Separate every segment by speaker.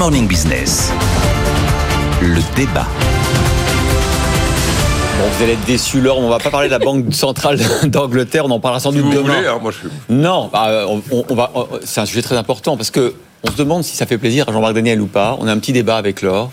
Speaker 1: Morning Business. Le débat.
Speaker 2: Bon, vous allez être déçus, Laure. On va pas parler de la Banque centrale d'Angleterre. On en parlera sans doute
Speaker 3: vous
Speaker 2: demain.
Speaker 3: voulez, hein, moi, je suis-
Speaker 2: Non, bah, on, on va. on- C'est un sujet très important parce que on se demande si ça fait plaisir à Jean-Marc Daniel ou pas. On a un petit débat avec Laure.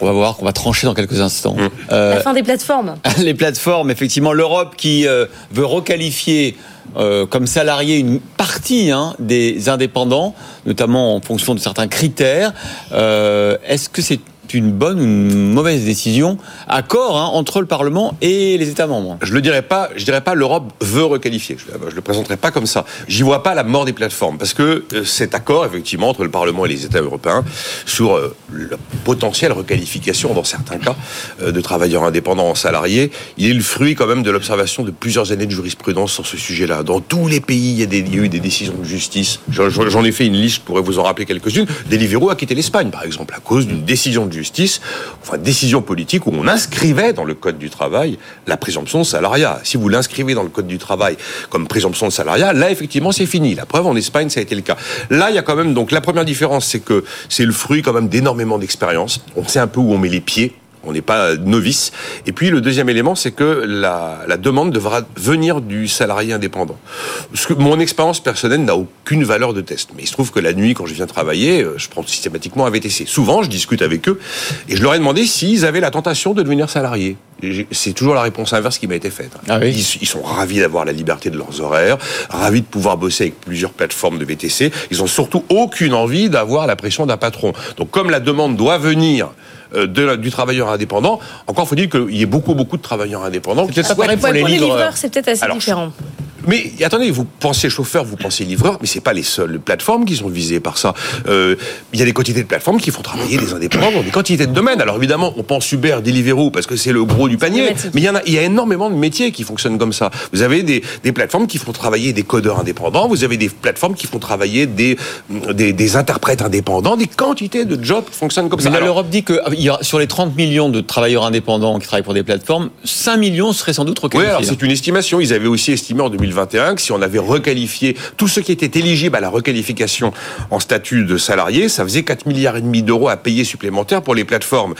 Speaker 2: On va voir qu'on va trancher dans quelques instants. Euh,
Speaker 4: La fin des plateformes.
Speaker 2: les plateformes, effectivement, l'Europe qui euh, veut requalifier euh, comme salarié une partie hein, des indépendants, notamment en fonction de certains critères. Euh, Est-ce que c'est une bonne ou une mauvaise décision Accord hein, entre le Parlement et les États membres.
Speaker 3: Je le dirais pas, je dirais pas l'Europe veut requalifier. Je, je le présenterai pas comme ça. J'y vois pas la mort des plateformes parce que euh, cet accord effectivement entre le Parlement et les États européens sur euh, la potentielle requalification dans certains cas euh, de travailleurs indépendants en salariés, il est le fruit quand même de l'observation de plusieurs années de jurisprudence sur ce sujet-là. Dans tous les pays, il y a, eu des décisions de justice. J'en j'en ai fait une liste, je pourrais vous en rappeler quelques-unes. Deliveroo a quitté l'Espagne, par exemple, à cause d'une décision de justice, enfin décision politique où on inscrivait dans le code du travail la présomption de salariat. Si vous l'inscrivez dans le code du travail comme présomption de salariat, là effectivement c'est fini. La preuve en Espagne ça a été le cas. Là il y a quand même donc la première différence c'est que c'est le fruit quand même d'énormément d'expérience. On sait un peu où on met les pieds. On n'est pas novice. Et puis le deuxième élément, c'est que la, la demande devra venir du salarié indépendant. Parce que mon expérience personnelle n'a aucune valeur de test. Mais il se trouve que la nuit, quand je viens travailler, euh, je prends systématiquement un VTC. Souvent, je discute avec eux et je leur ai demandé s'ils avaient la tentation de devenir salariés. C'est toujours la réponse inverse qui m'a été faite.
Speaker 2: Ah oui.
Speaker 3: Ils, ils sont ravis d'avoir la liberté de leurs horaires, ravis de pouvoir bosser avec plusieurs plateformes de VTC. Ils ont surtout aucune envie d'avoir la pression d'un patron. Donc comme la demande doit venir de la- du travailleur indépendant, encore faut-il qu'il y ait beaucoup, beaucoup de travailleurs indépendants qui
Speaker 2: peut-être pas pareil pour les
Speaker 4: pour les
Speaker 2: livreurs.
Speaker 4: livreurs, c'est peut-être assez
Speaker 3: Alors,
Speaker 4: différent.
Speaker 3: Mais attendez, vous pensez chauffeur, vous pensez livreur, mais c'est pas les seules plateformes qui sont visées par ça. Euh, Il y a des quantités de plateformes qui font travailler des indépendants dans des quantités de domaines. Alors évidemment, on pense Uber, Deliveroo parce que c'est le gros du panier, mais il y en a, il y a énormément de métiers qui fonctionnent comme ça. Vous avez des, des plateformes qui font travailler des codeurs indépendants, vous avez des plateformes qui font travailler des, des, des interprètes indépendants, des quantités de jobs fonctionnent comme
Speaker 2: Mais
Speaker 3: ça. Alors,
Speaker 2: l'Europe dit que aura- sur les 30 millions de travailleurs indépendants qui travaillent pour des plateformes, 5 millions seraient sans doute
Speaker 3: Oui,
Speaker 2: requalifiés.
Speaker 3: alors c'est une estimation. Ils avaient aussi estimé en 2021 que si on avait requalifié tous ceux qui étaient éligibles à la requalification en statut de salarié, ça faisait 4 milliards d'euros à payer supplémentaires pour les plateformes.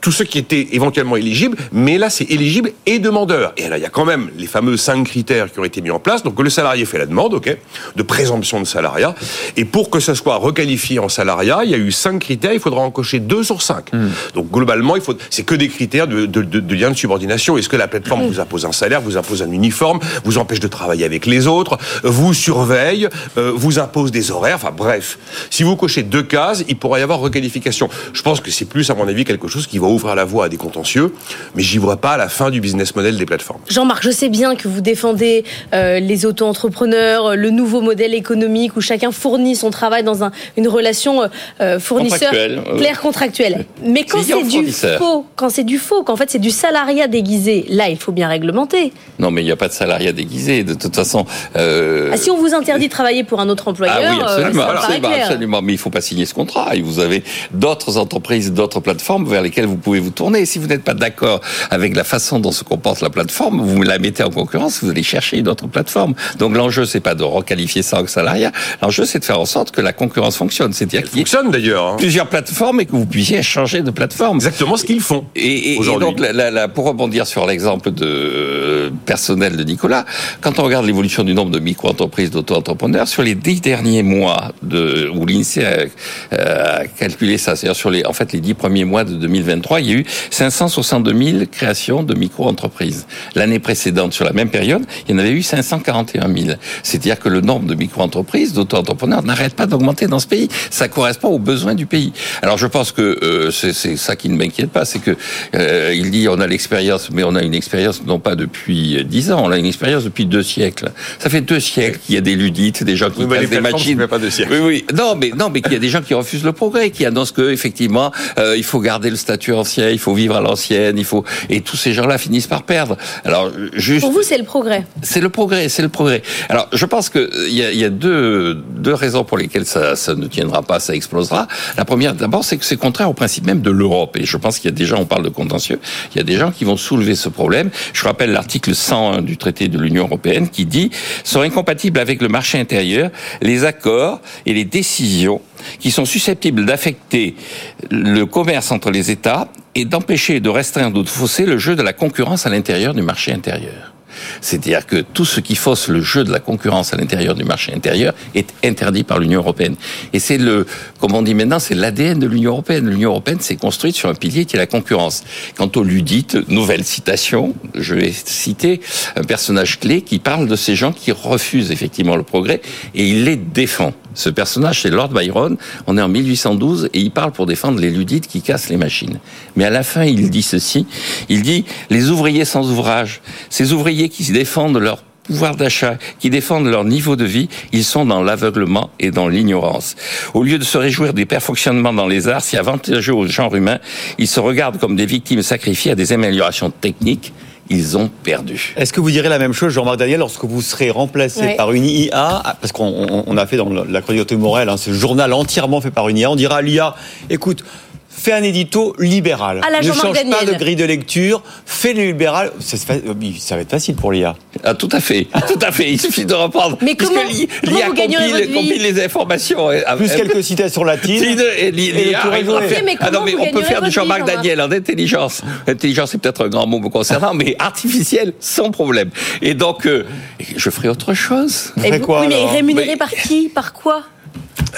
Speaker 3: Tous ceux qui étaient éventuellement éligibles, mais là c'est éligible et demandeur. Et là il y a quand même les fameux cinq critères qui ont été mis en place. Donc le salarié fait la demande, ok, de présomption de salariat. Et pour que ça soit requalifié en salariat, il y a eu cinq critères. Il faudra en cocher deux sur cinq. Donc globalement, il faut, c'est que des critères de, de, de, de lien de subordination. Est-ce que la plateforme vous impose un salaire, vous impose un uniforme, vous empêche de travailler avec les autres, vous surveille, euh, vous impose des horaires. Enfin bref, si vous cochez deux cases, il pourra y avoir requalification. Je pense que c'est plus, à mon avis, quelque chose qui va ouvrir la voie à des contentieux, mais j'y vois pas la fin du business model des plateformes.
Speaker 4: Jean-Marc, je sais bien que vous défendez euh, les auto-entrepreneurs, euh, le nouveau modèle économique où chacun fournit son travail dans un- une relation euh, fournisseur
Speaker 5: Contractuelle, euh,
Speaker 4: claire contractuelle. Mais quand c'est du faux, quand c'est du faux, qu'en fait c'est du salariat déguisé, là il faut bien réglementer.
Speaker 5: Non, mais il n'y a pas de salariat déguisé. De toute façon. euh,
Speaker 4: Ah, si on vous interdit de travailler pour un autre employeur,
Speaker 5: Ah oui,
Speaker 4: euh,
Speaker 5: absolument,
Speaker 4: ça paraît
Speaker 5: absolument,
Speaker 4: clair.
Speaker 5: absolument. Mais il faut pas signer ce contrat. Et vous avez d'autres entreprises, d'autres plateformes vers lesquelles vous pouvez vous tourner. Si vous n'êtes pas d'accord avec la façon dont se comporte la plateforme, vous la mettez en concurrence, vous allez chercher une autre plateforme. Donc l'enjeu, c'est pas de requalifier ça en salariat. L'enjeu, c'est de faire en sorte que la concurrence fonctionne. C'est-à-dire qu'il
Speaker 3: Fonctionne d'ailleurs. hein.
Speaker 5: plusieurs plateformes et que vous puissiez changer de plateforme.
Speaker 3: Exactement ce qu'ils font.
Speaker 5: Et, et- et
Speaker 3: aujourd'hui.
Speaker 5: donc, la- la- la- pour rebondir sur l'exemple de euh, personnel de Nicolas, quand on regarde l'évolution du nombre de micro-entreprises, d'auto-entrepreneurs, sur les dix derniers mois de, où l'INSEE a, euh, a calculé ça, c'est-à-dire sur les, en fait, les dix premiers mois de 2023, il y a eu 562 000 créations de micro-entreprises. L'année précédente, sur la même période, il y en avait eu 541 000. C'est-à-dire que le nombre de micro-entreprises, d'auto-entrepreneurs n'arrête pas d'augmenter dans ce pays. Ça correspond aux besoins du pays. Alors, je pense que euh, c'est ça qui ne m'inquiète pas, c'est que euh, il dit on a l'expérience, mais on a une expérience non pas depuis dix ans, on a une expérience depuis deux siècles. Ça fait deux siècles qu'il y a des ludites, des gens qui
Speaker 3: Oui,
Speaker 5: cassent des machines.
Speaker 3: pas deux siècles.
Speaker 5: Oui, oui. Non, mais non, mais qu'il y a des gens qui refusent le progrès, qui annoncent que effectivement, euh, il faut garder le statut ancien, il faut vivre à l'ancienne, il faut et tous ces gens-là finissent par perdre. Alors juste
Speaker 4: Pour vous, c'est le progrès.
Speaker 5: c'est le progrès, c'est le progrès. Alors, je pense que euh, il y a, il y a deux, deux raisons pour lesquelles ça, ça ne tiendra pas, ça explosera. La première, d'abord, c'est que c'est contraire au principe même de l'Europe. Et je pense qu'il y a des gens, on parle de contentieux, il y a des gens qui vont soulever ce problème. Je rappelle l'article 101 du traité de l'Union européenne qui dit sont incompatibles avec le marché intérieur les accords et les décisions qui sont susceptibles d'affecter le commerce entre les États et d'empêcher de restreindre ou de fausser le jeu de la concurrence à l'intérieur du marché intérieur. C'est-à-dire que tout ce qui fausse le jeu de la concurrence à l'intérieur du marché intérieur est interdit par l'Union européenne. Et c'est le, comme on dit maintenant, c'est l'ADN de l'Union européenne. L'Union européenne s'est construite sur un pilier qui est la concurrence. Quant aux ludites, nouvelle citation, je vais citer un personnage clé qui parle de ces gens qui refusent effectivement le progrès et il les défend. Ce personnage, c'est Lord Byron. On est en 1812 et il parle pour défendre les ludites qui cassent les machines. Mais à la fin, il dit ceci. Il dit, les ouvriers sans ouvrage, ces ouvriers qui défendent leur pouvoir d'achat, qui défendent leur niveau de vie, ils sont dans l'aveuglement et dans l'ignorance. Au lieu de se réjouir des perfectionnements dans les arts, si avantageux au genre humain, ils se regardent comme des victimes sacrifiées à des améliorations techniques ils ont perdu.
Speaker 2: Est-ce que vous direz la même chose, Jean-Marc Daniel, lorsque vous serez remplacé par une IA Parce qu'on on a fait dans la chronique de Morel, hein, ce journal entièrement fait par une IA. On dira à l'IA, écoute, fais un édito libéral.
Speaker 4: À la
Speaker 2: ne change pas de grille de lecture, fais le libéral. Ça, va être facile pour l'IA.
Speaker 5: Ah, tout à fait, tout à fait. Il suffit de reprendre.
Speaker 4: Mais comment-
Speaker 5: l'I-
Speaker 4: comment
Speaker 5: l'IA
Speaker 4: vous gagnerez
Speaker 5: compile, compile les informations. et-
Speaker 2: Plus
Speaker 5: et-
Speaker 2: quelques citations latines.
Speaker 5: Et l'IA
Speaker 4: mais
Speaker 5: Ah non, mais on peut faire du Jean-Marc Daniel en intelligence. Intelligence, c'est peut-être un grand mot me concernant, mais artificielle, sans problème. Et donc, euh, je ferai autre chose.
Speaker 4: Et vous-
Speaker 2: quoi,
Speaker 4: oui, mais rémunéré
Speaker 5: Mais-
Speaker 4: par qui? Par quoi?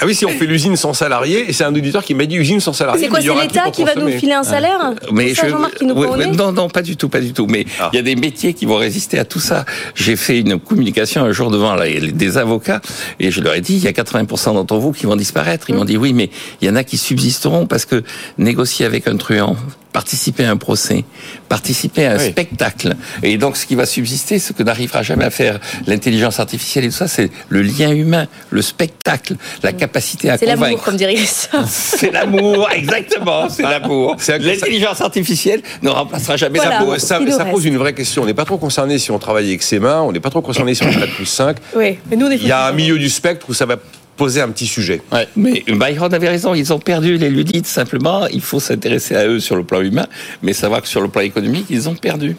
Speaker 3: Ah oui, si on fait l'usine sans salariés, et c'est un auditeur qui m'a dit usine sans salariés.
Speaker 4: C'est quoi
Speaker 3: mais
Speaker 4: C'est l'État qui va nous filer un salaire C'est ça,
Speaker 5: je-
Speaker 4: Jean-Marc, qui nous
Speaker 5: non, non, pas du tout, pas du tout. Mais
Speaker 3: Ah.
Speaker 5: il y a des métiers qui vont résister à tout ça. J'ai fait une communication un jour devant là, des avocats et je leur ai dit il y a 80% d'entre vous qui vont disparaître. Ils m'ont dit oui, mais il y en a qui subsisteront parce que négocier avec un truand, participer à un procès, participer à un
Speaker 2: Oui.
Speaker 5: spectacle. Et donc, ce qui va subsister, ce que n'arrivera jamais à faire l'intelligence artificielle et tout ça, c'est le lien humain, le spectacle, la capacité à
Speaker 4: C'est l'amour,
Speaker 5: convaincre.
Speaker 4: comme dirait ça.
Speaker 5: C'est l'amour, exactement, c'est l'amour.
Speaker 3: C'est-
Speaker 5: L'intelligence artificielle ne remplacera jamais
Speaker 4: Voilà.
Speaker 5: l'amour.
Speaker 3: Ouais, ça, pose une vraie question. On n'est pas trop concerné si on travaille avec ses mains, on n'est pas trop concerné si on 4 plus 5.
Speaker 4: Oui, mais nous, on est
Speaker 3: Il y a un milieu du spectre où ça va poser un petit sujet.
Speaker 5: Mais Byron avait raison, ils ont perdu les ludites simplement. Il faut s'intéresser à eux sur le plan humain, mais savoir que sur le plan économique, ils ont perdu.